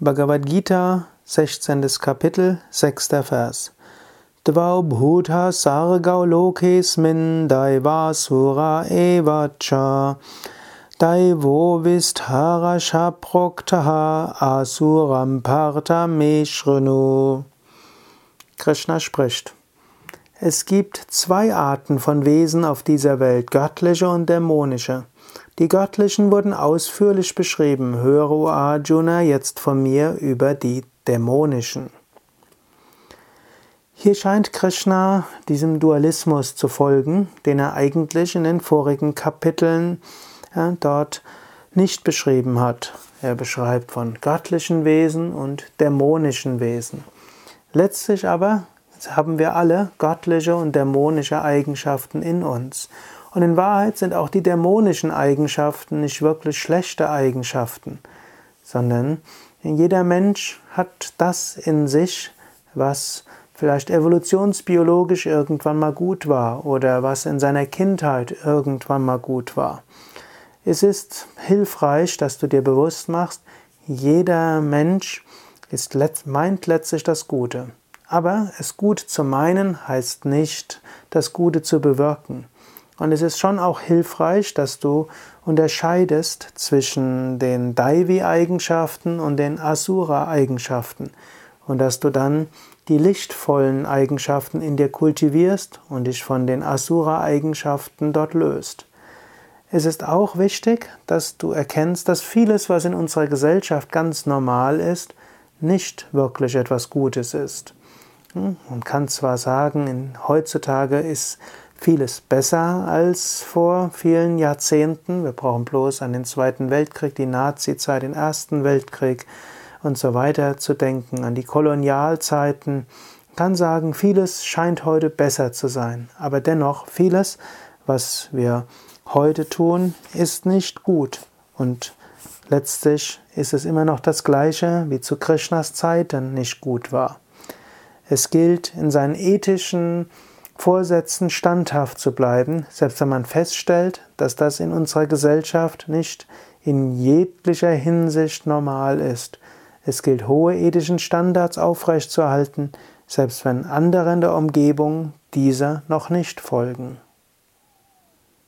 Bhagavad Gita, 16. Kapitel, 6. Vers. Dvau bhuta sargau lokesmin daivasura evacha daivo visthara proktaha asuram parta meshrunu. Krishna spricht. Es gibt zwei Arten von Wesen auf dieser Welt, göttliche und dämonische. Die göttlichen wurden ausführlich beschrieben. Höre, o Arjuna, jetzt von mir über die dämonischen. Hier scheint Krishna diesem Dualismus zu folgen, den er eigentlich in den vorigen Kapiteln ja, dort nicht beschrieben hat. Er beschreibt von göttlichen Wesen und dämonischen Wesen. Letztlich aber haben wir alle göttliche und dämonische Eigenschaften in uns. Und in Wahrheit sind auch die dämonischen Eigenschaften nicht wirklich schlechte Eigenschaften, sondern jeder Mensch hat das in sich, was vielleicht evolutionsbiologisch irgendwann mal gut war oder was in seiner Kindheit irgendwann mal gut war. Es ist hilfreich, dass du dir bewusst machst, jeder Mensch ist, meint letztlich das Gute. Aber es gut zu meinen heißt nicht, das Gute zu bewirken. Und es ist schon auch hilfreich, dass du unterscheidest zwischen den Daivi-Eigenschaften und den Asura-Eigenschaften und dass du dann die lichtvollen Eigenschaften in dir kultivierst und dich von den Asura-Eigenschaften dort löst. Es ist auch wichtig, dass du erkennst, dass vieles, was in unserer Gesellschaft ganz normal ist, nicht wirklich etwas Gutes ist. Man kann zwar sagen, heutzutage ist vieles besser als vor vielen Jahrzehnten. Wir brauchen bloß an den Zweiten Weltkrieg, die Nazizeit, den Ersten Weltkrieg und so weiter zu denken, an die Kolonialzeiten. Man kann sagen, vieles scheint heute besser zu sein, aber dennoch vieles, was wir heute tun, ist nicht gut und letztlich ist es immer noch das gleiche wie zu Krishnas Zeiten nicht gut war. Es gilt in seinen ethischen Vorsätzen standhaft zu bleiben, selbst wenn man feststellt, dass das in unserer Gesellschaft nicht in jeglicher Hinsicht normal ist. Es gilt, hohe ethischen Standards aufrechtzuerhalten, selbst wenn andere in der Umgebung dieser noch nicht folgen.